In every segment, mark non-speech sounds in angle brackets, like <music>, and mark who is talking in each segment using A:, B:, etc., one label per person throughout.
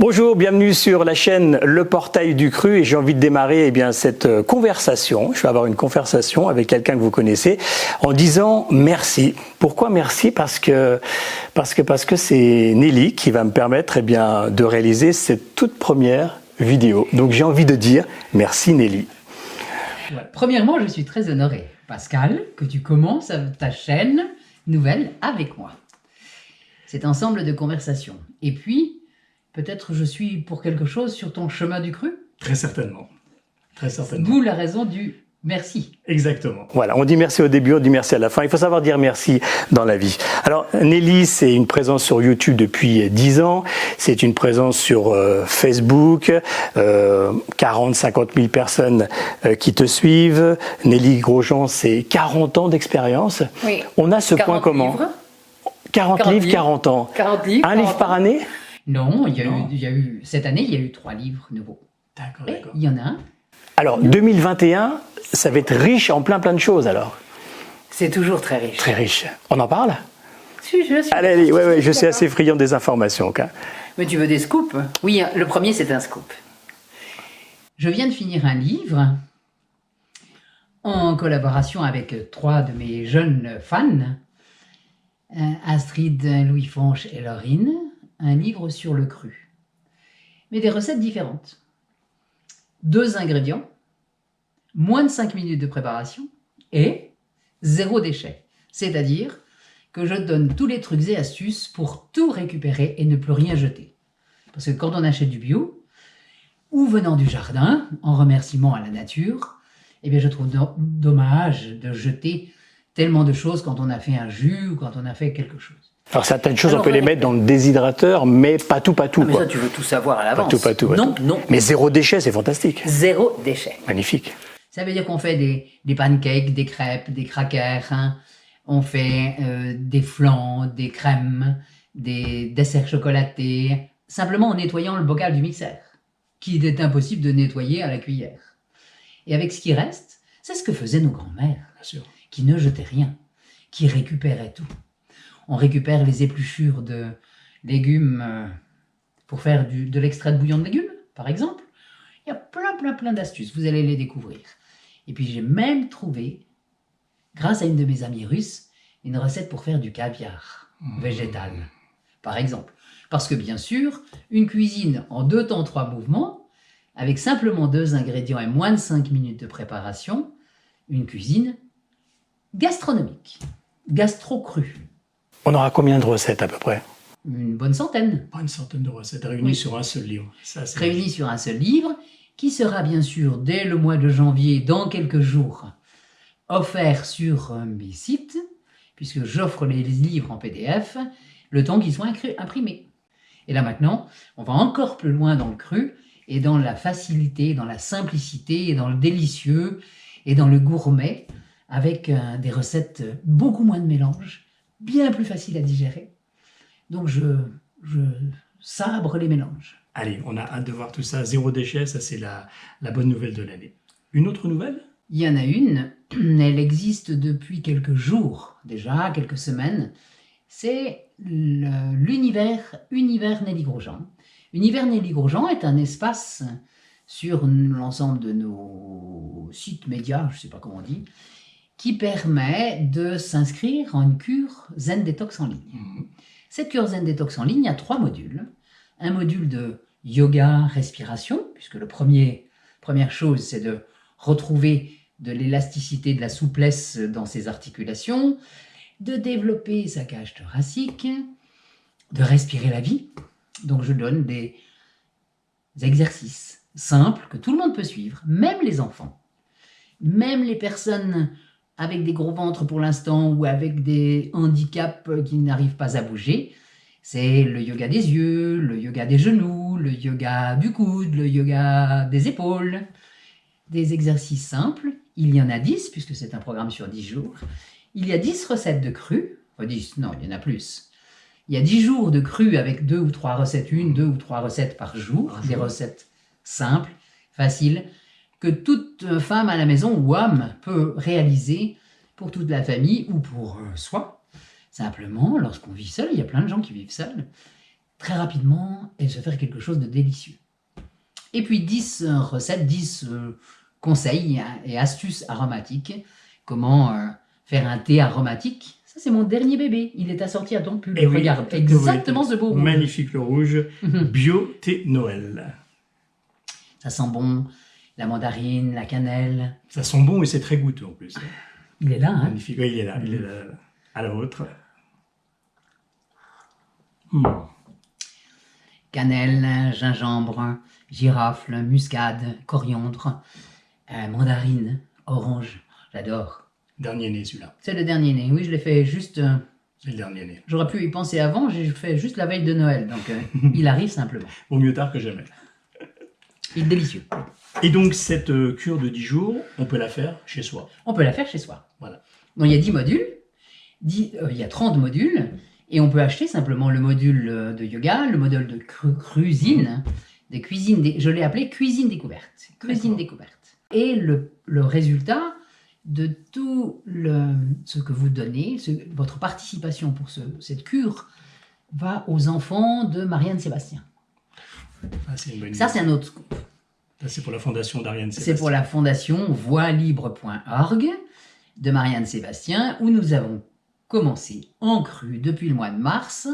A: Bonjour, bienvenue sur la chaîne Le Portail du Cru et j'ai envie de démarrer eh bien, cette euh, conversation. Je vais avoir une conversation avec quelqu'un que vous connaissez en disant merci. Pourquoi merci? Parce que parce que parce que c'est Nelly qui va me permettre eh bien, de réaliser cette toute première vidéo. Donc j'ai envie de dire merci Nelly.
B: Premièrement, je suis très honorée, Pascal, que tu commences ta chaîne nouvelle avec moi. Cet ensemble de conversations. Et puis, peut-être je suis pour quelque chose sur ton chemin du cru?
A: Très certainement. Très certainement.
B: D'où la raison du merci.
A: Exactement. Voilà, on dit merci au début, on dit merci à la fin. Il faut savoir dire merci dans la vie. Alors, Nelly, c'est une présence sur YouTube depuis 10 ans. C'est une présence sur euh, Facebook. Euh, 40, 50 000 personnes euh, qui te suivent. Nelly Grosjean, c'est 40 ans d'expérience.
B: Oui.
A: On a ce point commun. 40, 40 livres, 40 ans.
B: 40 livres.
A: Un livre par année?
B: Non, il y, a Eu, il y a eu, cette année, il y a eu trois livres nouveaux.
A: D'accord, d'accord.
B: Il y en a un.
A: Alors, 2021, ça va être riche en plein plein de choses alors.
B: C'est toujours très riche.
A: Très riche. On en parle?
B: Si, je suis.
A: Allez, allez, ouais, ouais, je suis assez friand des informations.
B: Mais tu veux des scoops? Oui, le premier c'est un scoop. Je viens de finir un livre en collaboration avec trois de mes jeunes fans, euh, Astrid, Louis Fonche et Laurine un livre sur le cru, mais des recettes différentes. Deux ingrédients, moins de 5 minutes de préparation et zéro déchet. C'est-à-dire que je donne tous les trucs et astuces pour tout récupérer et ne plus rien jeter. Parce que quand on achète du bio, ou venant du jardin, en remerciement à la nature, eh bien je trouve dommage de jeter tellement de choses quand on a fait un jus ou quand on a fait quelque chose.
A: Alors certaines choses, on peut les mettre dans le déshydrateur, mais pas tout, pas tout.
B: Ah, mais ça, tu veux tout savoir à l'avance.
A: Pas tout, pas tout.
B: Non, non.
A: Mais zéro déchet, c'est fantastique.
B: Zéro déchet.
A: Magnifique.
B: Ça veut dire qu'on fait des, des, pancakes, des crêpes, des crackers, hein. on fait euh, des flans, des crèmes, des desserts chocolatés, simplement en nettoyant le bocal du mixeur, qu'il est impossible de nettoyer à la cuillère. Et avec ce qui reste, c'est ce que faisaient nos grands-mères, qui ne jetaient rien, qui récupéraient tout on récupère les épluchures de légumes euh, pour faire du, de l'extrait de bouillon de légumes, par exemple. Il y a plein, plein, plein d'astuces. Vous allez les découvrir. Et puis j'ai même trouvé, grâce à une de mes amies russes, une recette pour faire du caviar mmh. végétal, par exemple. Parce que bien sûr, une cuisine en deux temps, trois mouvements, avec simplement deux ingrédients et moins de cinq minutes de préparation, une cuisine gastronomique, gastro-crue.
A: On aura combien de recettes à peu près?
B: Une bonne centaine.
A: Pas une centaine de recettes réunies sur un seul livre.
B: Ça, réunies sur un seul livre, qui sera bien sûr dès le mois de janvier, dans quelques jours, offert sur mes sites, puisque j'offre les livres en PDF, le temps qu'ils soient imprimés. Et là maintenant, on va encore plus loin dans le cru, et dans la facilité, dans la simplicité, et dans le délicieux, et dans le gourmet, avec euh, des recettes beaucoup moins de mélange, bien plus facile à digérer. Donc je, je sabre les mélanges.
A: Allez, on a hâte de voir tout ça. Zéro déchet, ça c'est la, la bonne nouvelle de l'année. Une autre nouvelle?
B: Il y en a une. <clears throat> Elle existe depuis quelques jours déjà, quelques semaines. C'est l'univers univers Nelly Grosjean. Univers Nelly Grosjean est un espace sur l'ensemble de nos sites médias, je ne sais pas comment on dit, qui permet de s'inscrire en une cure Zen Detox en ligne. Mhm. Cette cure Zen Detox en ligne a trois modules. Un module de yoga, respiration, puisque le premier, première chose, c'est de retrouver de l'élasticité, de la souplesse dans ses articulations, de développer sa cage thoracique, de respirer la vie. Donc je donne des exercices simples que tout le monde peut suivre, même les enfants, même les personnes avec des gros ventres pour l'instant ou avec des handicaps qui n'arrivent pas à bouger. C'est le yoga des yeux, le yoga des genoux, le yoga du coude, le yoga des épaules. Des exercices simples. Il y en a 10 puisque c'est un programme sur 10 jours. Il y a 10 recettes de cru. Enfin 10, non, il y en a plus. Il y a 10 jours de cru avec deux ou trois recettes, une, deux ou trois recettes par jour. Des recettes simples, faciles que toute femme à la maison ou homme peut réaliser pour toute la famille ou pour euh, soi. Simplement, lorsqu'on vit seul, il y a plein de gens qui vivent seuls, très rapidement, et se faire quelque chose de délicieux. Et puis 10 euh, recettes, 10 euh, conseils et astuces aromatiques. Comment faire un thé aromatique. Ça, c'est mon dernier bébé. Il est assorti à ton pull.
A: Eh
B: Regarde, exactement ce beau rouge.
A: Magnifique le rouge. <laughs> Bio thé Noël.
B: Ça sent bon. La mandarine, la cannelle.
A: Ça sent bon et c'est très goûteux en plus.
B: Il est là, hein
A: Magnifique. Oui, il est là. Il est là. À la vôtre. Hmm.
B: Cannelle, gingembre, girofle, muscade, coriandre, euh, mandarine, orange. J'adore.
A: Dernier né celui-là.
B: C'est le dernier né. Oui, je l'ai fait juste. euh,
A: C'est le dernier né.
B: J'aurais pu y penser avant. J'ai fait juste la veille de Noël. Donc, euh, <laughs> il arrive simplement.
A: Vaut mieux tard que jamais.
B: Il est délicieux.
A: Et donc cette euh, cure de 10 jours, on peut la faire chez soi.
B: On peut la faire chez soi.
A: Voilà.
B: Donc, il y a 10 modules. 10, euh, il y a 30 modules. Et on peut acheter simplement le module euh, de yoga, le module de cru- cuisine, de cuisine je l'ai appelé cuisine découverte. Cuisine découverte. Et le, le résultat de tout le, ce que vous donnez, ce- votre participation pour ce- cette cure, va aux enfants de Marianne Sébastien.
A: Ah, c'est une bonne
B: Ça, c'est un autre
A: c'est pour la fondation d'Ariane
B: C'est pour la fondation voixlibre.org de Marianne Sébastien, où nous avons commencé en cru depuis le mois de mars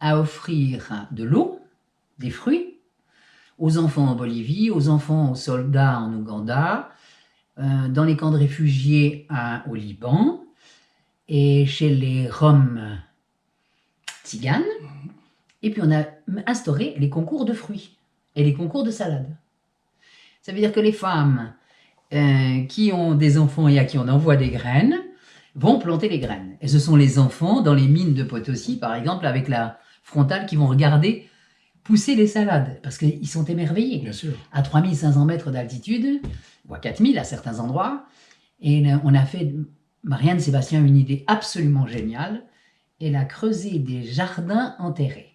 B: à offrir de l'eau, des fruits, aux enfants en Bolivie, aux enfants aux soldats en Ouganda, euh, dans les camps de réfugiés à- au Liban, et chez les Roms tziganes. Et puis on a instauré les concours de fruits et les concours de salade. Ça veut dire que les femmes euh, qui ont des enfants et à qui on envoie des graines vont planter les graines. Et ce sont les enfants dans les mines de Potosi, par exemple, avec la frontale, qui vont regarder pousser les salades, parce qu'ils sont émerveillés
A: Bien sûr.
B: à 3500 mètres d'altitude, ou à 4000 à certains endroits. Et on a fait, Marianne Sébastien, une idée absolument géniale. Elle a creusé des jardins enterrés.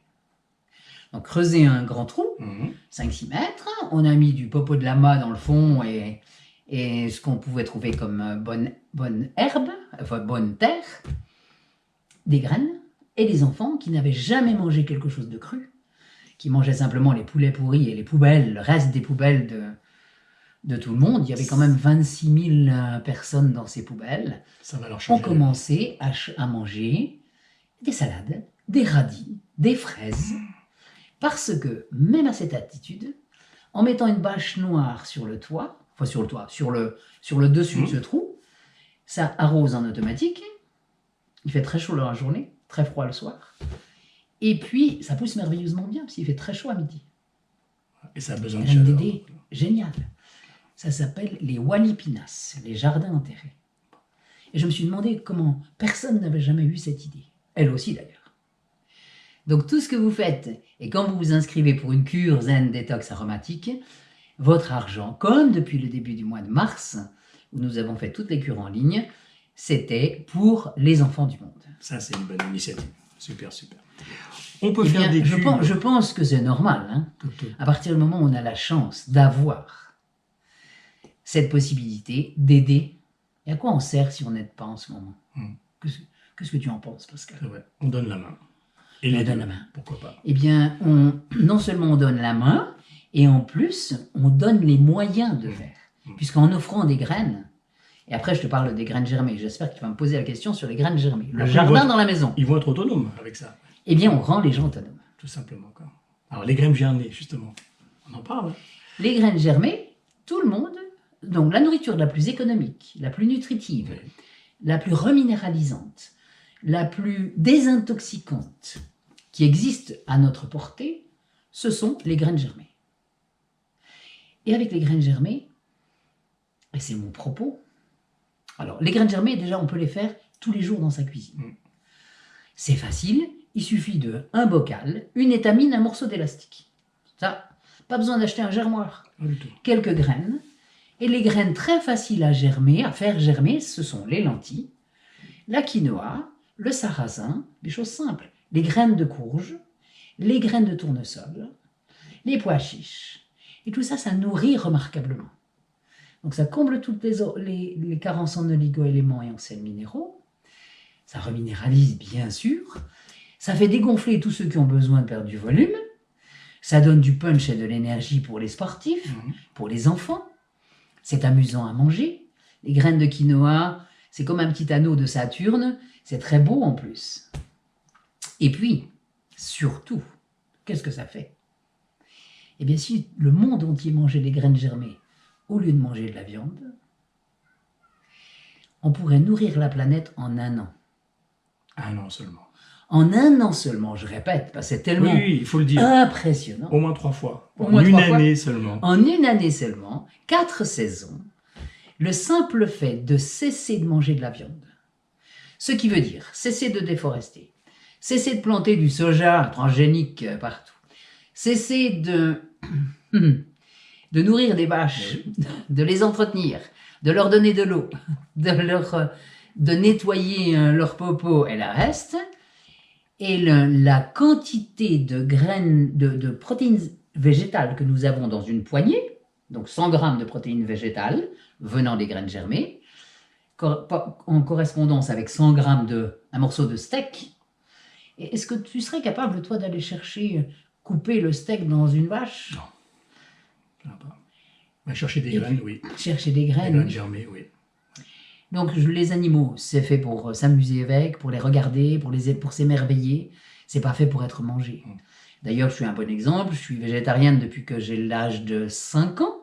B: Creuser un grand trou,
A: Mhm.
B: 5-6 mètres. On a mis du popo de lama dans le fond et, et ce qu'on pouvait trouver comme euh, bonne, bonne herbe, enfin bonne terre, des graines, et des enfants qui n'avaient jamais mangé quelque chose de cru, qui mangeaient simplement les poulets pourris et les poubelles, le reste des poubelles de, de tout le monde. Il y avait quand même 26 000 euh, personnes dans ces poubelles
A: Ça va leur
B: ont
A: changer.
B: commencé à, à manger des salades, des radis, des fraises, parce que même à cette attitude, en mettant une bâche noire sur le toit, enfin sur le toit, sur le, sur le dessus de ce trou, ça arrose en automatique, il fait très chaud dans la journée, très froid le soir, et puis ça pousse merveilleusement bien, parce qu'il fait très chaud à midi.
A: Et ça a besoin de chaleur.
B: idée géniale. Ça s'appelle les Walipinas, les jardins enterrés. Et je me suis demandé comment personne n'avait jamais eu cette idée. Elle aussi d'ailleurs. Donc tout ce que vous faites, et quand vous vous inscrivez pour une cure zen détox aromatique, votre argent, comme depuis le début du mois de mars, où nous avons fait toutes les cures en ligne, c'était pour les enfants du monde.
A: Ça, c'est une bonne initiative. Super, super. On peut
B: Eh
A: faire
B: bien,
A: des
B: je,
A: cubes.
B: pense, je pense que c'est normal. hein. À partir du moment où on a la chance d'avoir cette possibilité d'aider, et à quoi on sert si on n'aide pas en ce moment?
A: Hmm.
B: Qu'est-ce que tu en penses, Pascal?
A: On donne la main. Et
B: On
A: les
B: donne la main.
A: Pourquoi pas
B: Eh bien, on, non seulement on donne la main, et en plus, on donne les moyens de faire.
A: Hmm.
B: Puisqu'en offrant des graines, et après je te parle des graines germées, j'espère que tu vas me poser la question sur les graines germées. Le
A: Après,
B: jardin dans la maison.
A: Ils vont être autonomes avec ça,
B: Eh bien, on rend les gens autonomes.
A: tout simplement. Quoi. Alors, les graines germées, justement, on en parle. hein
B: Les graines germées, tout le monde, donc la nourriture la plus économique, la plus nutritive,
A: Oui.
B: la plus reminéralisante, la plus désintoxicante qui existe à notre portée, ce sont les graines germées. Et avec les graines germées, et c'est mon propos, alors les graines germées, déjà, on peut les faire tous les jours dans sa cuisine.
A: Mm.
B: C'est facile, il suffit de un bocal, une étamine, un morceau d'élastique. Ça, pas besoin d'acheter un germoir quelques graines. Et les graines très faciles à germer, à faire germer, ce sont les lentilles, la quinoa, le sarrasin, des choses simples, les graines de courge, les graines de tournesol, les pois chiches. Et tout ça, ça nourrit remarquablement. Donc ça comble toutes les, o- les- les carences en oligo-éléments et en sels minéraux. Ça reminéralise, bien sûr. Ça fait dégonfler tous ceux qui ont besoin de perdre du volume. Ça donne du punch et de l'énergie pour les sportifs,
A: Mhm.
B: pour les enfants. C'est amusant à manger. Les graines de quinoa, c'est comme un petit anneau de Saturne. C'est très beau en plus. Et puis, surtout, qu'est-ce que ça fait? Eh bien, si le monde entier mangeait des graines germées au lieu de manger de la viande, on pourrait nourrir la planète en un an.
A: Un an seulement.
B: En un an seulement, je répète, parce que c'est tellement
A: oui, il faut le dire.
B: impressionnant.
A: Au moins trois fois.
B: Au
A: En
B: moins
A: une
B: fois.
A: année seulement.
B: En une année seulement, quatre saisons, le simple fait de cesser de manger de la viande, ce qui veut dire cesser de déforester, cesser de planter du soja transgénique euh, partout, cesser de, <clears throat> de nourrir des vaches, <laughs> de les entretenir, de leur donner de l'eau, <laughs> de, leur, euh, de nettoyer euh, leur popo et la reste, et le- la quantité de graines, de, de protéines végétales que nous avons dans une poignée, donc 100 grammes de protéines végétales venant des graines germées, en correspondance avec 100 grammes de un morceau de steak. Est-ce que tu serais capable, toi, d'aller chercher, euh, couper le steak dans une vache?
A: Non. Pas. Chercher des
B: Et
A: graines, oui.
B: Chercher des
A: Des
B: graines.
A: graines germées, oui.
B: Donc les animaux, c'est fait pour euh, s'amuser avec, pour les regarder, pour les pour s'émerveiller. C'est pas fait pour être mangé.
A: Mm.
B: D'ailleurs, je suis un bon exemple. Je suis végétarienne depuis que j'ai l'âge de 5 ans.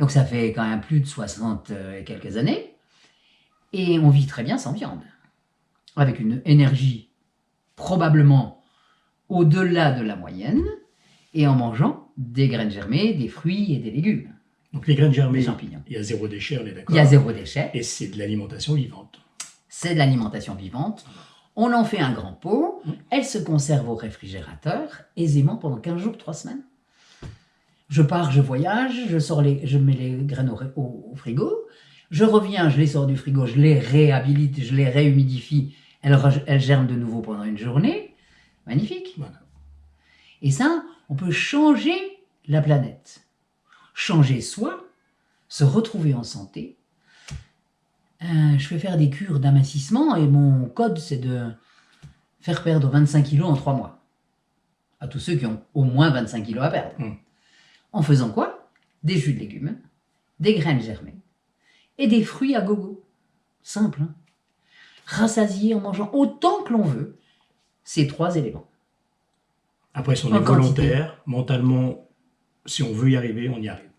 B: Donc ça fait quand même plus de 60 et quelques années. Et on vit très bien sans viande. Avec une énergie probablement au-delà de la moyenne. Et en mangeant des graines germées, des fruits et des légumes,
A: Donc les graines germées,
B: des champignons.
A: il y a zéro déchet, on est d'accord.
B: Il y a zéro déchet.
A: Et c'est de l'alimentation vivante.
B: c'est de l'alimentation vivante. On en fait un grand pot, elle se conserve au réfrigérateur aisément pendant 15 jours, 3 semaines. Je pars, je voyage, je, sors les, je mets les graines au, ré- au- au frigo, je reviens, je les sors du frigo, je les réhabilite, je les réhumidifie, elles, germent de nouveau pendant une journée. Magnifique.
A: Voilà.
B: Et ça, on peut changer la planète. Changer soi, se retrouver en santé. Euh, je fais faire des cures d'amincissement et mon code, c'est de faire perdre 25 kilos en 3 mois. À tous ceux qui ont au moins 25 kilos à perdre.
A: Mm.
B: En faisant quoi? Des jus de légumes, des graines germées et des fruits à gogo. Simple. Hein? Rassasier en mangeant autant que l'on veut ces trois éléments.
A: Après, si on
B: En
A: est
B: quantité.
A: volontaire, mentalement, si on veut y arriver, on y arrive.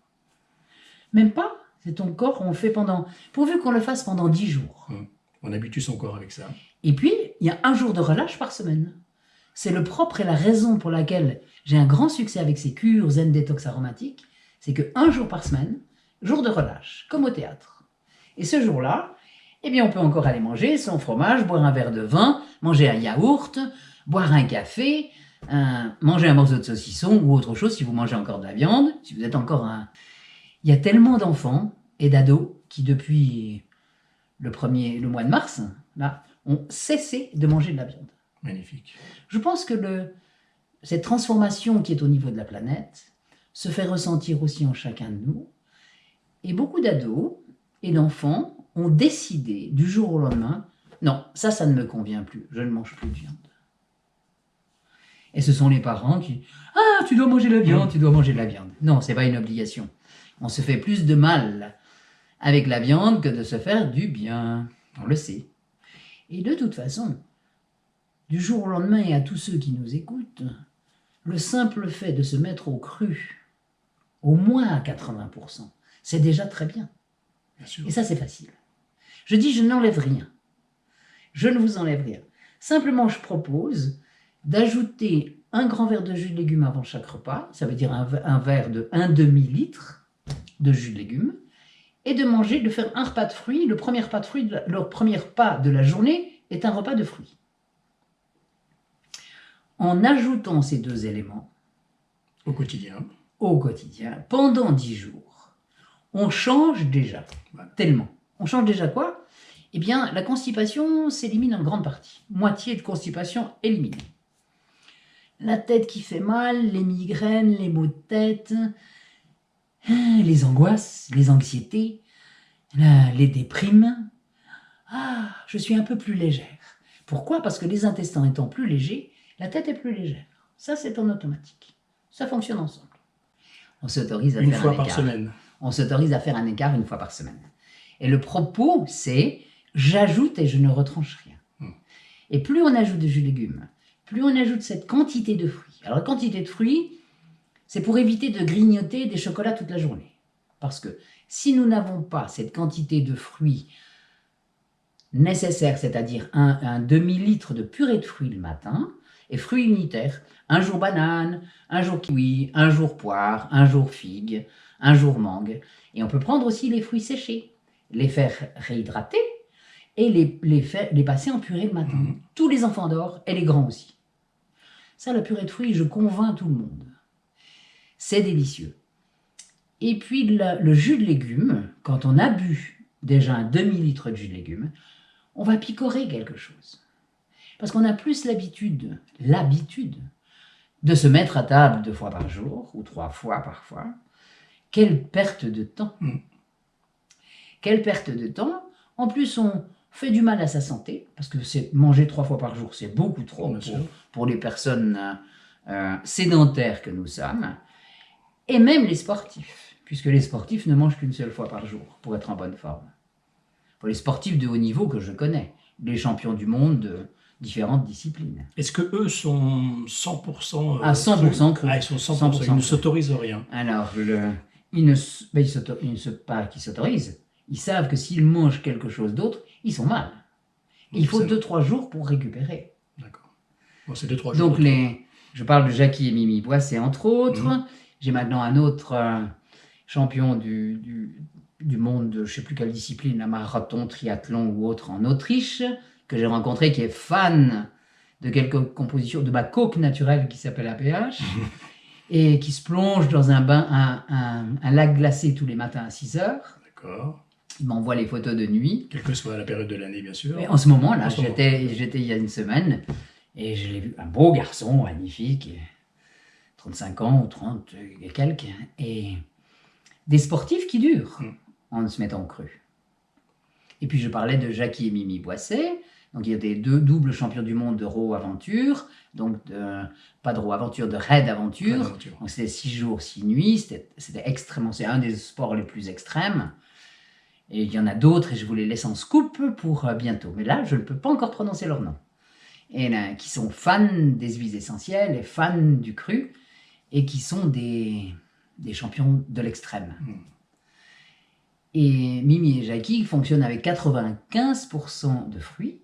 B: Même pas? C'est ton corps, on le fait pendant. Pourvu qu'on le fasse pendant 10 jours.
A: On habitue son corps avec ça.
B: Et puis, il y a un jour de relâche par semaine. C'est le propre et la raison pour laquelle j'ai un grand succès avec ces cures zen détox aromatiques. C'est que un jour par semaine, jour de relâche, comme au théâtre. Et ce jour-là, eh bien, on peut encore aller manger son fromage, boire un verre de vin, manger un yaourt, boire un café, manger un morceau de saucisson ou autre chose si vous mangez encore de la viande, si vous êtes encore un. Il y a tellement d'enfants et d'ados qui, depuis le, premier, le mois de mars, là, ont cessé de manger de la viande.
A: Magnifique.
B: Je pense que cette transformation qui est au niveau de la planète se fait ressentir aussi en chacun de nous. Et beaucoup d'ados et d'enfants ont décidé du jour au lendemain, non, ça, ça ne me convient plus, je ne mange plus de viande. Et ce sont les parents qui, ah, tu dois manger de la viande, tu dois manger de la viande. Non, c'est pas une obligation. On se fait plus de mal avec la viande que de se faire du bien. On le sait. Et de toute façon, du jour au lendemain et à tous ceux qui nous écoutent, le simple fait de se mettre au cru, au moins à 80%, c'est déjà très bien.
A: Bien sûr.
B: Et ça, c'est facile. Je dis, je n'enlève rien. Je ne vous enlève rien. Simplement, je propose d'ajouter un grand verre de jus de légumes avant chaque repas, ça veut dire un, ve- un verre de 1 demi-litre de jus de légumes, et de manger, de faire un repas de fruits. Le premier repas de fruits, le premier repas de la journée est un repas de fruits. En ajoutant ces deux éléments,
A: Au quotidien.
B: au quotidien, pendant 10 jours, on change déjà.
A: Voilà.
B: Tellement. On change déjà quoi? Eh bien, la constipation s'élimine en grande partie. Moitié de constipation éliminée. La tête qui fait mal, les migraines, les maux de tête, hein, les angoisses, les anxiétés, les déprimes. Ah, je suis un peu plus légère. Pourquoi? Parce que les intestins étant plus légers, la tête est plus légère. Ça, c'est en automatique. Ça fonctionne ensemble. On s'autorise à
A: Une
B: faire
A: fois
B: un
A: par
B: écart.
A: semaine.
B: On s'autorise à faire un écart une fois par semaine. Et le propos, c'est j'ajoute et je ne retranche rien.
A: Hmm.
B: Et plus on ajoute de jus de légumes, plus on ajoute cette quantité de fruits. Alors la quantité de fruits, c'est pour éviter de grignoter des chocolats toute la journée. Parce que si nous n'avons pas cette quantité de fruits nécessaire, c'est-à-dire un, un demi-litre de purée de fruits le matin, et fruits unitaires, un jour banane, un jour kiwi, un jour poire, un jour figue, un jour mangue. Et on peut prendre aussi les fruits séchés, les faire réhydrater et les, les, faire, les passer en purée le matin.
A: Mhm.
B: Tous les enfants d'or et les grands aussi. Ça, la purée de fruits, je convainc tout le monde. C'est délicieux. Et puis le, le jus de légumes, quand on a bu déjà un demi-litre de jus de légumes, on va picorer quelque chose. Parce qu'on a plus l'habitude, l'habitude, de se mettre à table deux fois par jour, ou trois fois parfois. Quelle perte de temps
A: Mm.
B: Quelle perte de temps En plus, on fait du mal à sa santé, parce que manger trois fois par jour, c'est beaucoup trop pour, les personnes euh, euh, sédentaires que nous sommes, et même les sportifs, puisque les sportifs ne mangent qu'une seule fois par jour pour être en bonne forme. Pour les sportifs de haut niveau que je connais, les champions du monde de différentes disciplines.
A: Est-ce que eux sont 100% euh,
B: À 100% cru.
A: Ah, ils sont 100%,
B: 100%
A: ils ne s'autorisent rien.
B: Alors, le, ils ne, ben, ils ils ne se pas qu'ils s'autorisent. Ils savent que s'ils mangent quelque chose d'autre, ils sont mal. Il faut
A: C'est-
B: 2-3 jours pour récupérer.
A: D'accord. Bon, c'est deux, trois jours.
B: Donc, les, je parle de Jackie et Mimi Boisset, entre autres.
A: Mhm.
B: J'ai maintenant un autre euh, champion du, du, du monde de je ne sais plus quelle discipline, la marathon, triathlon ou autre en Autriche, que j'ai rencontré, qui est fan de quelques compositions de ma coke naturelle qui s'appelle APH, <laughs> et qui se plonge dans un bain, un, un- un lac glacé tous les matins à 6 heures.
A: D'accord.
B: Il m'envoie les photos de nuit.
A: Quelle que soit la période de l'année, bien sûr.
B: Et en ce moment, là, j'étais, il y a une semaine et je l'ai vu, un beau garçon, magnifique, 35 ans ou 30 et quelques, et des sportifs qui durent
A: Mm.
B: en se mettant cru. Et puis je parlais de Jackie et Mimi Boisset, donc il y a des deux doubles champions du monde de row aventure, donc de, pas de row aventure, de raid aventure. Donc c'était six jours, six nuits, c'était extrêmement, c'est un des sports les plus extrêmes. Et il y en a d'autres et je vous les laisse en scoop pour euh, bientôt. Mais là, je ne peux pas encore prononcer leur nom. Et là, qui sont fans des huiles essentielles et fans du cru et qui sont des, des champions de l'extrême.
A: Mm.
B: Et Mimi et Jackie fonctionnent avec 95% de fruits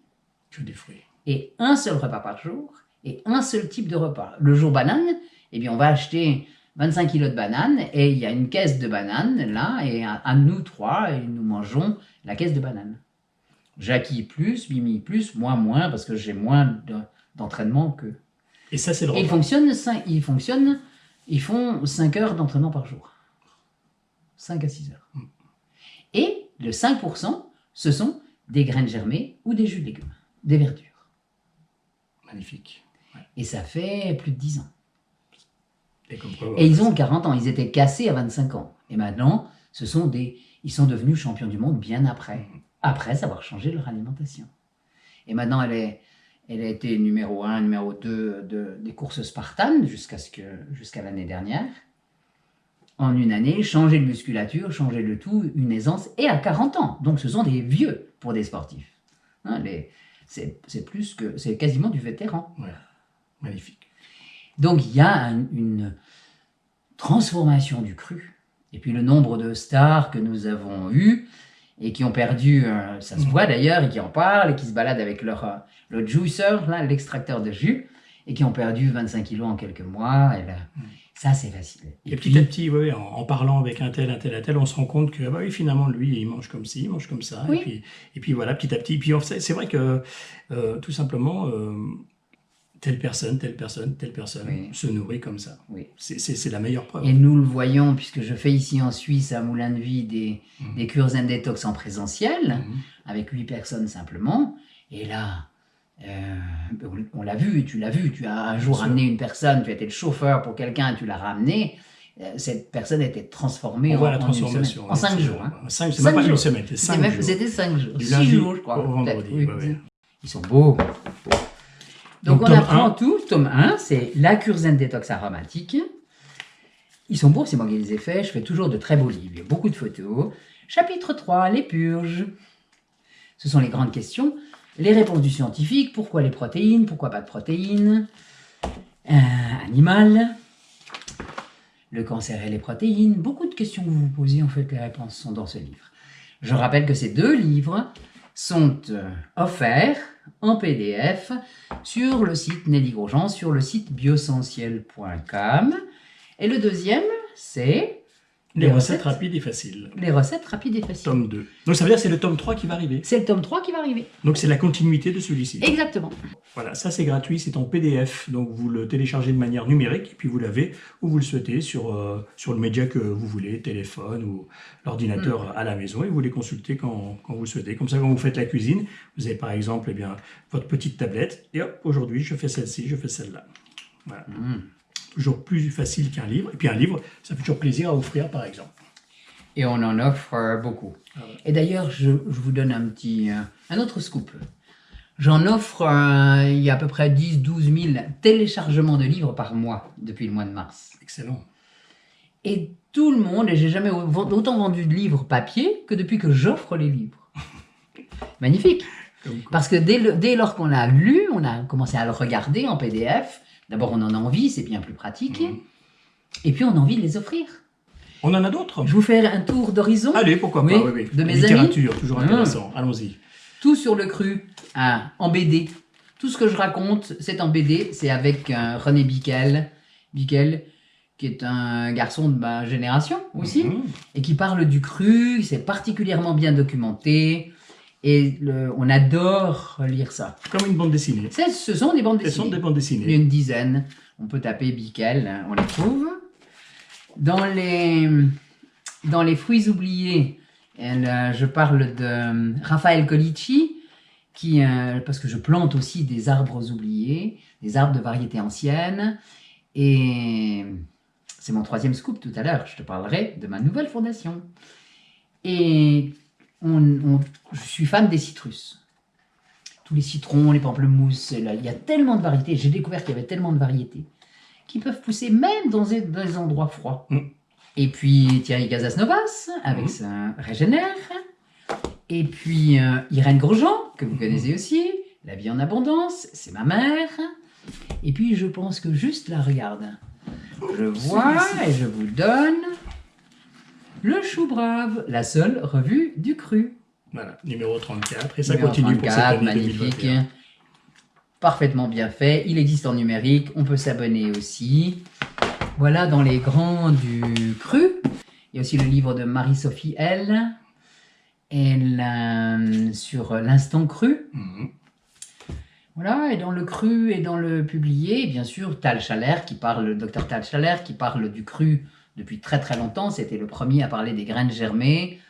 A: Que des fruits.
B: et un seul repas par jour et un seul type de repas. Le jour banane, eh bien, on va acheter 25 kilos de bananes et il y a une caisse de bananes là et à, à nous trois et nous mangeons la caisse de bananes. Jackie plus, Mimi plus, moi moins parce que j'ai moins de- d'entraînement que.
A: Et ça, c'est le
B: Et ils
A: repas.
B: fonctionnent, ils fonctionnent, ils font 5 heures d'entraînement par jour. 5 à 6 heures.
A: Mm.
B: Et le 5%, ce sont des graines germées ou des jus de légumes, des verdures.
A: Magnifique.
B: Et ça fait plus de 10 ans.
A: Et, comme quoi,
B: Et ils ont 40 ans. Ils étaient cassés à 25 ans. Et maintenant, ce sont des, ils sont devenus champions du monde bien après. Après avoir changé leur alimentation. Et maintenant, elle, est, elle a été numéro 1, numéro 2 de, des courses spartanes jusqu'à ce que, jusqu'à l'année dernière. En une année, changer de musculature, changer le tout, une aisance. Et à 40 ans. Donc ce sont des vieux pour des sportifs. Hein, les- c'est, plus que, c'est quasiment du vétéran.
A: Ouais. Magnifique.
B: Donc il y a un- une transformation du cru. Et puis le nombre de stars que nous avons eu et qui ont perdu, euh, ça se
A: Mhm.
B: voit d'ailleurs, et qui en parlent, et qui se baladent avec leur, euh, le juicer, l'extracteur de jus, et qui ont perdu 25 kilos en quelques mois. Et là,
A: Mhm.
B: Ça, c'est facile.
A: Et, petit à petit, ouais, en, en parlant avec un tel, un tel, un tel, on se rend compte que bah oui, finalement, lui, il mange comme ci, il mange comme ça.
B: Oui.
A: Et, puis, et puis voilà, petit à petit. Puis on- c'est vrai que euh, tout simplement, euh, telle personne, telle personne, telle personne
B: Oui.
A: se nourrit comme ça.
B: Oui.
A: C'est- la meilleure preuve.
B: Et nous le voyons, puisque je fais ici en Suisse, à Moulin de Vie, des,
A: Mhm.
B: des cures and détox en présentiel.
A: Mhm.
B: avec huit personnes simplement. Et là, euh, on, l'a vu, tu l'as vu, tu as un jour amené une personne, tu as été le chauffeur pour quelqu'un, tu l'as ramené. euh, cette personne a été transformée
A: On
B: en,
A: la
B: en une
A: transformation.
B: semaine. En cinq jours. hein.
A: Cinq- c'est
B: Cinq
A: même pas une semaine,
B: C'était
A: cinq jours.
B: C'était cinq jours. Six jours, je crois.
A: au vendredi,
B: oui.
A: ouais.
B: Ils sont beaux. Donc,
A: Donc,
B: on apprend
A: un.
B: tout. Tome 1, c'est la cure zen détox aromatique. Ils sont beaux, c'est moi qui les ai faits. Je fais toujours de très beaux livres. Il y a beaucoup de photos. Chapitre 3, les purges. Ce sont les grandes questions. Les réponses du scientifique. Pourquoi les protéines Pourquoi pas de protéines Euh, Animal. Le cancer et les protéines. Beaucoup de questions que vous vous posez, en fait, les réponses sont dans ce livre. Je rappelle que ces deux livres sont euh, offerts en PDF sur le site Nelly Grosjean, sur le site biosentiel.com. Et le deuxième, c'est
A: Les recettes rapides et faciles.
B: les recettes rapides et faciles.
A: Tome 2. Donc ça veut dire que c'est le tome 3 qui va arriver.
B: C'est le tome 3 qui va arriver.
A: Donc c'est la continuité de celui-ci.
B: Exactement.
A: Voilà, ça c'est gratuit, c'est en PDF, donc vous le téléchargez de manière numérique et puis vous l'avez où vous le souhaitez sur, euh, sur le média que vous voulez, téléphone ou l'ordinateur à la maison et vous les consultez quand, quand vous le souhaitez. Comme ça, quand vous faites la cuisine, vous avez par exemple eh bien, votre petite tablette et hop, aujourd'hui je fais celle-ci, je fais celle-là. Voilà.
B: Mm.
A: Toujours plus facile qu'un livre. Et puis un livre, ça fait toujours plaisir à offrir par exemple.
B: Et on en offre euh, beaucoup.
A: Ah ouais.
B: Et d'ailleurs, je, je vous donne un petit, euh, un autre scoop. J'en offre, euh, il y a à peu près 10-12 000 téléchargements de livres par mois depuis le mois de mars.
A: Excellent.
B: Et tout le monde, et j'ai jamais au- autant vendu de livres papier que depuis que j'offre les livres. Magnifique. Parce que dès, le- dès lors qu'on l'a lu, on a commencé à le regarder en PDF. D'abord, on en a envie, c'est bien plus pratique.
A: Mhm.
B: Et puis, on a envie de les offrir.
A: On en a d'autres?
B: Je vous fais un tour d'horizon.
A: Allez, pourquoi
B: Oui,
A: pas, oui, oui.
B: de mes
A: Littérature, toujours
B: Ah.
A: intéressant. Allons-y.
B: Tout sur le cru, hein, en BD. Tout ce que je raconte, c'est en BD. C'est avec euh, René Bickel. Bickel, qui est un garçon de ma génération aussi.
A: Mhm.
B: et qui parle du cru. C'est particulièrement bien documenté. Et le- on adore lire ça.
A: Comme une bande dessinée.
B: Ce sont des bandes
A: Ce sont
B: dessinées.
A: des bandes
B: Il y a
A: dessinées.
B: une dizaine. On peut taper Bickel, hein, on les trouve. Dans les, dans les fruits oubliés, elle, euh, je parle de euh, Raphaël Colici, qui, euh, parce que je plante aussi des arbres oubliés, des arbres de variété ancienne. Et c'est mon troisième scoop tout à l'heure. Je te parlerai de ma nouvelle fondation. Et on- on- je suis fan des citrus tous les citrons, les pamplemousses, là, il y a tellement de variétés. J'ai découvert qu'il y avait tellement de variétés qui peuvent pousser même dans des, dans des endroits froids.
A: Mm.
B: Et puis Thierry Casasnovas avec
A: Mm.
B: sa Régénère. Et puis euh, Irène Grosjean, que vous
A: Mm.
B: connaissez aussi, La vie en abondance, c'est ma mère. Et puis je pense que juste là, regarde, je vois et je vous donne Le Chou Brave, la seule revue du cru.
A: Voilà, numéro 34. Et ça
B: Numéro
A: continue pour cette
B: 34,
A: année
B: magnifique.
A: 2021.
B: Parfaitement bien fait. Il existe en numérique. On peut s'abonner aussi. Voilà dans les grands du cru. Il y a aussi le livre de Marie-Sophie L. Elle, euh, sur l'instant cru.
A: Mhm.
B: Voilà, et dans le cru et dans le publié, bien sûr, Tal Chalère qui parle, le docteur Tal Chalère qui parle du cru depuis très très longtemps. C'était le premier à parler des graines germées,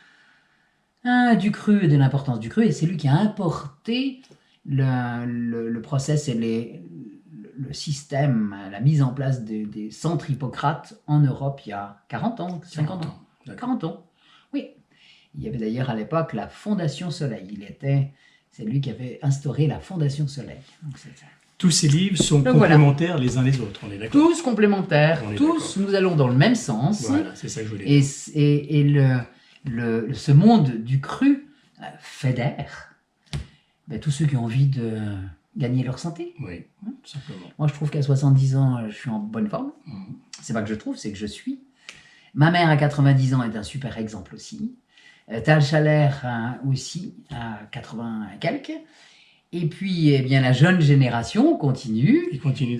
B: hein, du cru et de l'importance du cru. Et c'est lui qui a importé le, le, le process et les, le, système, la mise en place des, des centres Hippocrates en Europe il y a 40 ans, 50 ans.
A: D'accord.
B: 40 ans. Oui. Il y avait d'ailleurs à l'époque la Fondation Soleil. Il était, c'est lui qui avait instauré la Fondation Soleil. Donc, c'est ça.
A: Tous ces livres sont
B: Donc, voilà.
A: complémentaires les uns les autres, on est d'accord
B: Tous complémentaires, tous nous allons dans le même sens.
A: Voilà, c'est ça que je voulais
B: Et,
A: dire.
B: et, et le, le, ce monde du cru euh, fédère ben, tous ceux qui ont envie de gagner leur santé.
A: Oui, tout simplement.
B: Moi, je trouve qu'à 70 ans, euh, je suis en bonne forme.
A: Mhm.
B: C'est pas que je trouve, c'est que je suis. Ma mère à 90 ans est un super exemple aussi. Euh, Tal Chalère hein, aussi à 80 et quelques. Et puis, eh bien, la jeune génération continue
A: Il continue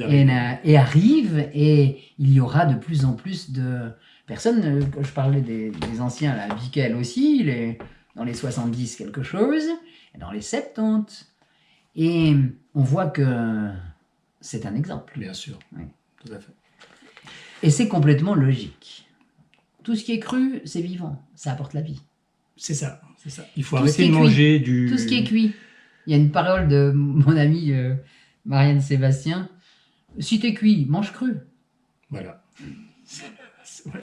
B: et, arrive et il y aura de plus en plus de personnes. euh, je parlais des, des anciens, là, Bickel aussi, il est dans les 70 quelque chose, dans les 70. Et on voit que c'est un exemple.
A: Bien sûr,
B: Oui.
A: tout à fait.
B: Et c'est complètement logique. Tout ce qui est cru, c'est vivant, ça apporte la vie.
A: C'est ça, c'est ça. Il faut
B: Tout
A: arrêter de
B: cuit.
A: manger du...
B: Tout ce qui est cuit. Il y a une parole de <laughs> mon ami euh, Marianne Sébastien. Si t'es cuit, mange cru.
A: Voilà. Ouais,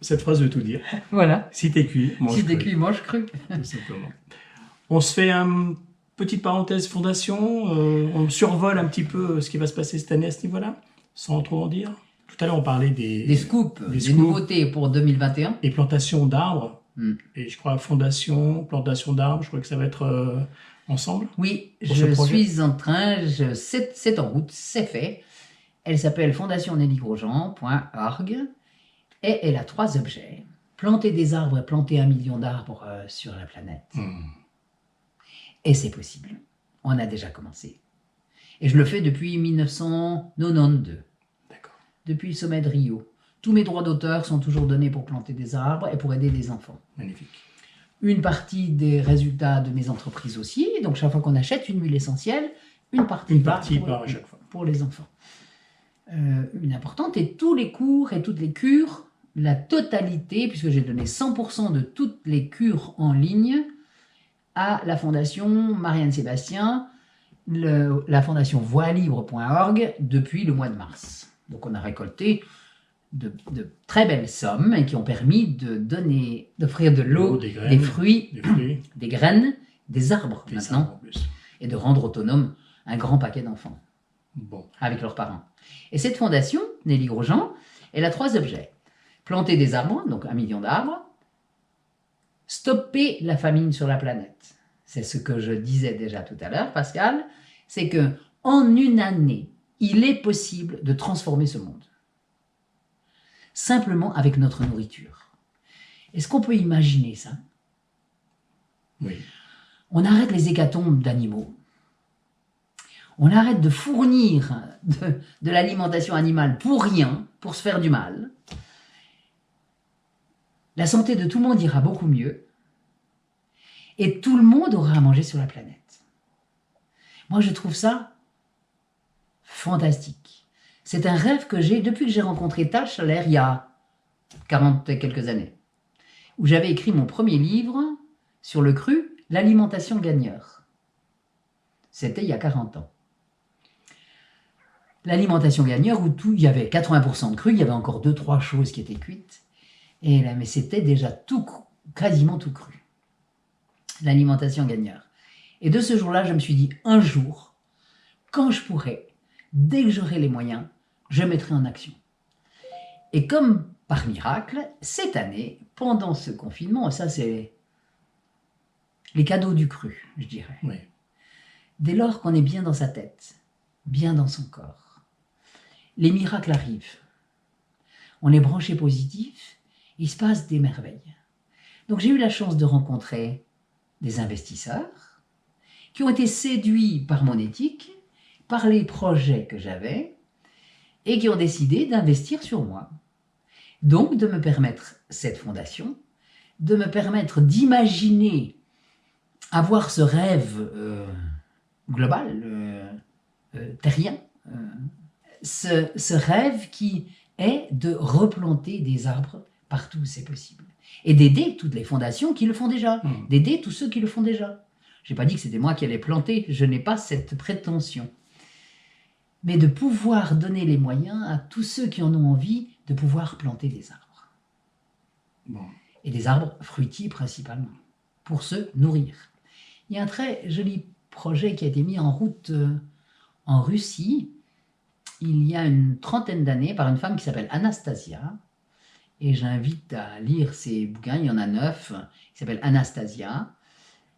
A: Cette phrase veut tout dire.
B: Voilà.
A: Si t'es cuit, mange
B: Si t'es
A: cru,
B: cuit, mange cru.
A: tout simplement. On se fait une petite parenthèse fondation. euh, on survole un petit peu ce qui va se passer cette année à ce niveau-là, sans trop en dire. Tout à l'heure, on parlait des,
B: Des scoops,
A: Des
B: nouveautés pour 2021.
A: des plantations d'arbres.
B: Hmm.
A: Et je crois fondation, plantation d'arbres, je crois que ça va être euh, ensemble.
B: Oui, je suis en train, c'est en route, c'est fait. Elle s'appelle fondationnellygrosjean.org et elle a trois objets. Planter des arbres et planter un million d'arbres euh, sur la planète.
A: Hmm.
B: Et c'est possible. On a déjà commencé. Et je le fais depuis 1992,
A: D'accord.
B: depuis le sommet de Rio. Tous mes droits d'auteur sont toujours donnés pour planter des arbres et pour aider des enfants.
A: Magnifique.
B: Une partie des résultats de mes entreprises aussi. Donc chaque fois qu'on achète une huile essentielle, une partie,
A: Une
B: part
A: partie
B: pour,
A: part à chaque fois.
B: pour les enfants. Euh, une importante, et tous les cours et toutes les cures, la totalité, puisque j'ai donné 100% de toutes les cures en ligne à la fondation Marianne Sébastien, le- la fondation voilibre.org depuis le mois de mars. Donc on a récolté de, de très belles sommes et qui ont permis de donner, d'offrir de l'eau,
A: des
B: fruits,
A: des fruits, <clears throat>
B: des graines, des arbres
A: des
B: maintenant,
A: arbres en plus.
B: et de rendre autonome un grand paquet d'enfants
A: Bon.
B: avec leurs parents. Et cette fondation, Nelly Grosjean, elle a trois objets. Planter des arbres, donc un million d'arbres, stopper la famine sur la planète. C'est ce que je disais déjà tout à l'heure, Pascal, c'est que en une année, il est possible de transformer ce monde. Simplement avec notre nourriture. Est-ce qu'on peut imaginer ça?
A: Oui.
B: on arrête les hécatombes d'animaux. On arrête de fournir de, de l'alimentation animale pour rien, pour se faire du mal. La santé de tout le monde ira beaucoup mieux. Et tout le monde aura à manger sur la planète. Moi, je trouve ça fantastique. C'est un rêve que j'ai depuis que j'ai rencontré Tal Solaire il y a 40 et quelques années, où j'avais écrit mon premier livre sur le cru, l'alimentation gagneur. C'était il y a 40 ans. L'alimentation gagneur où tout, il y avait 80% de cru, il y avait encore deux trois choses qui étaient cuites, et là, mais c'était déjà tout, quasiment tout cru. L'alimentation gagneur. Et de ce jour-là, je me suis dit un jour, quand je pourrai, dès que j'aurai les moyens, je mettrai en action. Et comme par miracle, cette année, pendant ce confinement, ça c'est les cadeaux du cru, je dirais.
A: Oui.
B: Dès lors qu'on est bien dans sa tête, bien dans son corps, les miracles arrivent. On est branché positif, il se passe des merveilles. Donc j'ai eu la chance de rencontrer des investisseurs qui ont été séduits par mon éthique, par les projets que j'avais, et qui ont décidé d'investir sur moi. Donc de me permettre cette fondation, de me permettre d'imaginer avoir ce rêve euh, global, euh, euh, terrien, ce, ce rêve qui est de replanter des arbres partout où c'est possible. Et d'aider toutes les fondations qui le font déjà,
A: Hmm.
B: d'aider tous ceux qui le font déjà. Je n'ai pas dit que c'était moi qui allais planter, je n'ai pas cette prétention. Mais de pouvoir donner les moyens à tous ceux qui en ont envie de pouvoir planter des arbres.
A: Bon.
B: Et des arbres fruitiers principalement, pour se nourrir. Il y a un très joli projet qui a été mis en route euh, en Russie il y a une trentaine d'années par une femme qui s'appelle Anastasia. Et j'invite à lire ses bouquins, il y en a neuf, qui s'appelle Anastasia,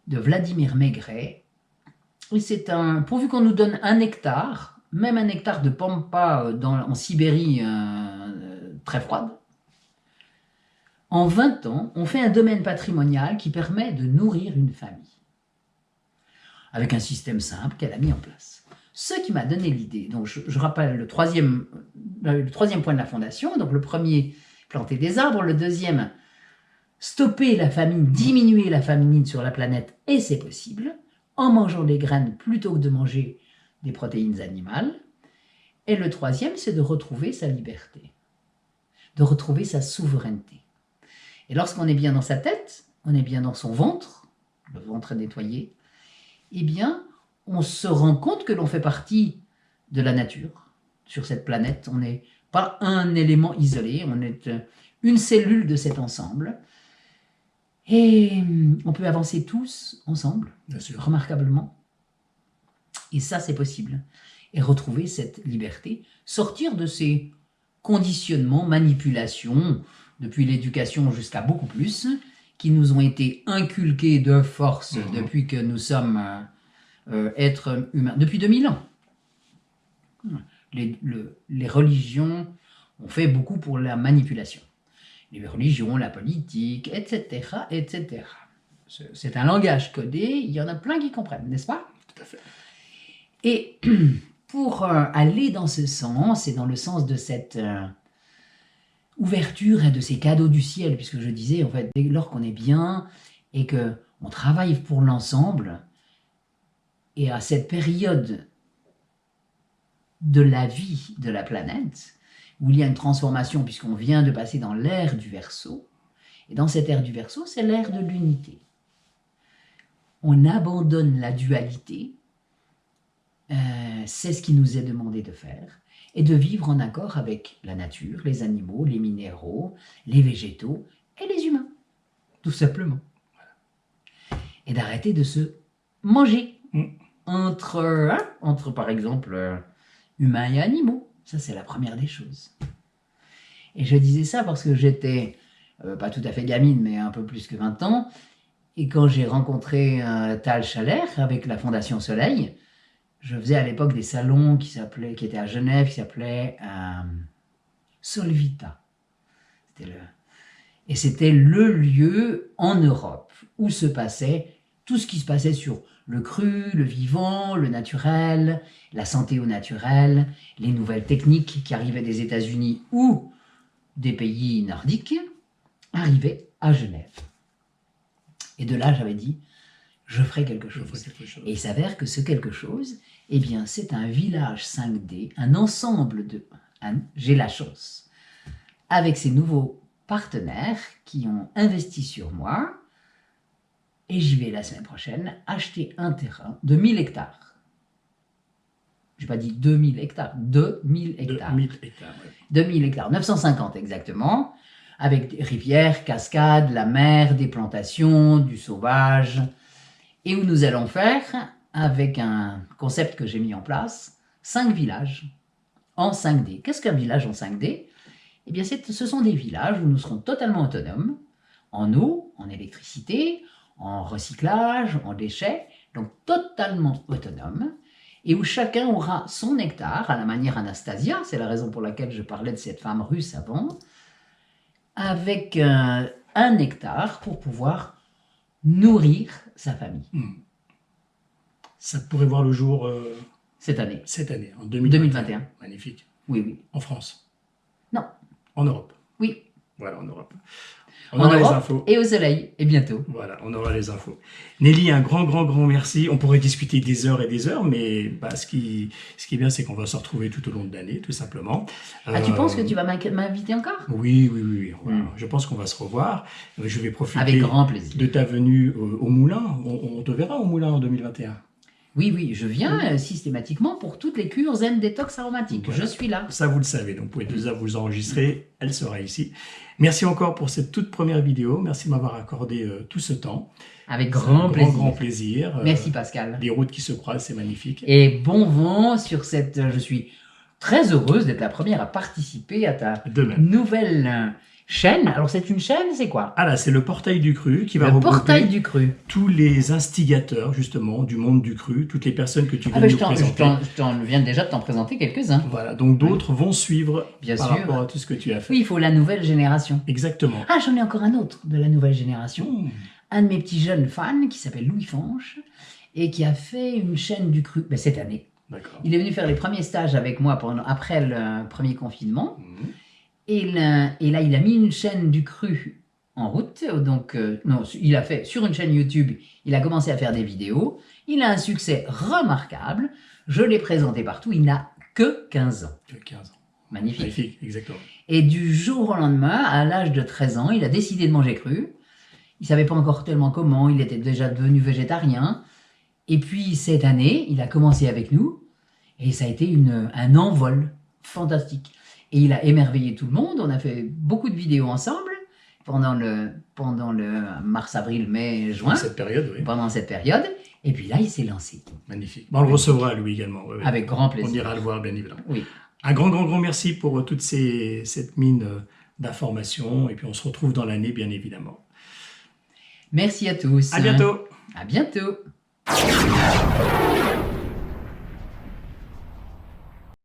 B: de Vladimir Maigret. Et c'est un, pourvu qu'on nous donne un hectare, même un hectare de pampa euh, en Sibérie euh, très froide, en 20 ans, on fait un domaine patrimonial qui permet de nourrir une famille. Avec un système simple qu'elle a mis en place. Ce qui m'a donné l'idée, donc je, je rappelle le troisième, euh, le troisième point de la fondation, donc le premier, planter des arbres, le deuxième, stopper la famine, diminuer la famine sur la planète, et c'est possible, en mangeant des graines plutôt que de manger des protéines animales. Et le troisième, c'est de retrouver sa liberté, de retrouver sa souveraineté. Et lorsqu'on est bien dans sa tête, on est bien dans son ventre, le ventre est nettoyé, eh bien, on se rend compte que l'on fait partie de la nature. Sur cette planète, on n'est pas un élément isolé, on est euh, une cellule de cet ensemble. Et hum, on peut avancer tous ensemble, remarquablement. Et ça, c'est possible. Et retrouver cette liberté, sortir de ces conditionnements, manipulations, depuis l'éducation jusqu'à beaucoup plus, qui nous ont été inculqués de force
A: Mhm.
B: depuis que nous sommes euh, êtres humains, depuis 2000 ans. Les, le- les religions ont fait beaucoup pour la manipulation. Les religions, la politique, etc., etc. C'est un langage codé, il y en a plein qui comprennent, n'est-ce pas?
A: Tout à fait.
B: Et <clears throat> pour euh, aller dans ce sens et dans le sens de cette euh, ouverture et de ces cadeaux du ciel, puisque je disais, en fait, dès lors qu'on est bien et que on travaille pour l'ensemble, et à cette période de la vie de la planète, où il y a une transformation, puisqu'on vient de passer dans l'ère du Verseau, et dans cette ère du Verseau, c'est l'ère de l'unité. On abandonne la dualité, euh, c'est ce qui nous est demandé de faire, et de vivre en accord avec la nature, les animaux, les minéraux, les végétaux et les humains, tout simplement. Et d'arrêter de se manger
A: Mm.
B: entre, hein, entre, par exemple, euh, humains et animaux. Ça, c'est la première des choses. Et je disais ça parce que j'étais, euh, pas tout à fait gamine, mais un peu plus que 20 ans, et quand j'ai rencontré euh, Tal Chaler avec la Fondation Soleil, je faisais à l'époque des salons qui, qui étaient à Genève, qui s'appelaient euh, Solvita. Et c'était le lieu en Europe où se passait tout ce qui se passait sur le cru, le vivant, le naturel, la santé au naturel, les nouvelles techniques qui arrivaient des États-Unis ou des pays nordiques, arrivaient à Genève. Et de là, j'avais dit, je ferai quelque chose.
A: ferai quelque chose.
B: Et il s'avère que ce quelque chose, eh bien, c'est un village 5D, un ensemble de... J'ai la chance, avec ces nouveaux partenaires qui ont investi sur moi, et j'y vais la semaine prochaine acheter un terrain de 1000 hectares. Je n'ai pas dit 2000 hectares, 2000
A: De
B: hectares.
A: 1000 hectares. ouais.
B: 2000 hectares, 950 exactement, avec des rivières, cascades, la mer, des plantations, du sauvage, et où nous allons faire, avec un concept que j'ai mis en place, cinq villages en 5D. Qu'est-ce qu'un village en 5D Eh bien, ce sont des villages où nous serons totalement autonomes, en eau, en électricité, en recyclage, en déchets, donc totalement autonomes, et où chacun aura son hectare, à la manière Anastasia, c'est la raison pour laquelle je parlais de cette femme russe avant, avec euh, un hectare pour pouvoir nourrir sa famille
A: Ça pourrait voir le jour euh,
B: cette année.
A: cette année, en 2021.
B: 2021.
A: Magnifique.
B: Oui, oui.
A: En France.
B: Non.
A: En Europe.
B: Oui.
A: Voilà, en Europe. On
B: En
A: aura les infos.
B: et au soleil, et bientôt.
A: Voilà, on aura les infos. Nelly, un grand, grand, grand merci. On pourrait discuter des heures et des heures, mais bah, ce, qui, ce qui est bien, c'est qu'on va se retrouver tout au long de l'année, tout simplement.
B: Ah, tu
A: Euh,
B: penses que tu vas m'inviter encore?
A: Oui, oui, oui. oui. Voilà.
B: Mm.
A: Je pense qu'on va se revoir. Euh, Je vais profiter
B: Avec grand plaisir.
A: de ta venue au, au Moulin. On, on te verra au Moulin en 2021.
B: Oui, oui, je viens euh, systématiquement pour toutes les cures Zen Détox aromatiques.
A: Voilà.
B: Je suis là.
A: Ça, vous le savez. Donc, vous pouvez déjà vous enregistrer. Elle sera ici. Merci encore pour cette toute première vidéo. Merci de m'avoir accordé euh, tout ce temps.
B: Avec grand plaisir.
A: Grand, plaisir. Euh,
B: Merci Pascal.
A: Les routes qui se croisent, c'est magnifique.
B: Et bon vent sur cette... Je suis très heureuse d'être la première à participer à ta
A: De même.
B: nouvelle chaîne. Alors c'est une chaîne, c'est quoi?
A: Ah là, c'est le portail du cru qui va
B: Le
A: regrouper
B: portail du cru.
A: tous les instigateurs, justement, du monde du cru, toutes les personnes que tu viens
B: Ah ben
A: de
B: je
A: nous
B: t'en- je
A: présenter.
B: t'en- je t'en viens déjà de t'en présenter quelques-uns.
A: Voilà, donc d'autres vont suivre
B: Bien
A: par
B: sûr.
A: rapport à tout ce que tu as fait.
B: Oui, il faut la nouvelle génération.
A: Exactement.
B: Ah, j'en ai encore un autre de la nouvelle génération.
A: Mmh.
B: Un de mes petits jeunes fans qui s'appelle Louis Fanche et qui a fait une chaîne du cru ben, cette année.
A: D'accord.
B: Il est venu faire les premiers stages avec moi pendant, après le premier confinement.
A: Mmh.
B: Et là, et là, il a mis une chaîne du cru en route. Donc, euh, non, il a fait sur une chaîne YouTube, il a commencé à faire des vidéos. Il a un succès remarquable. Je l'ai présenté partout. Il n'a que 15 ans.
A: As 15 ans.
B: Magnifique.
A: Magnifique, exactement.
B: Et du jour au lendemain, à l'âge de 13 ans, il a décidé de manger cru. Il savait pas encore tellement comment, il était déjà devenu végétarien. Et puis cette année, il a commencé avec nous et ça a été une, un envol fantastique. Et il a émerveillé tout le monde. On a fait beaucoup de vidéos ensemble pendant le, pendant le mars, avril, mai, juin,
A: Cette période, oui.
B: pendant cette période. Et puis là, il s'est lancé.
A: Magnifique. Bon, on le recevra, lui également. oui, oui.
B: Avec grand
A: On
B: plaisir.
A: ira le voir, bien évidemment.
B: Oui.
A: Un grand, grand, grand merci pour euh, toute ces, cette mine euh, d'informations. Et puis, on se retrouve dans l'année, bien évidemment.
B: Merci à tous.
A: À bientôt.
B: À bientôt.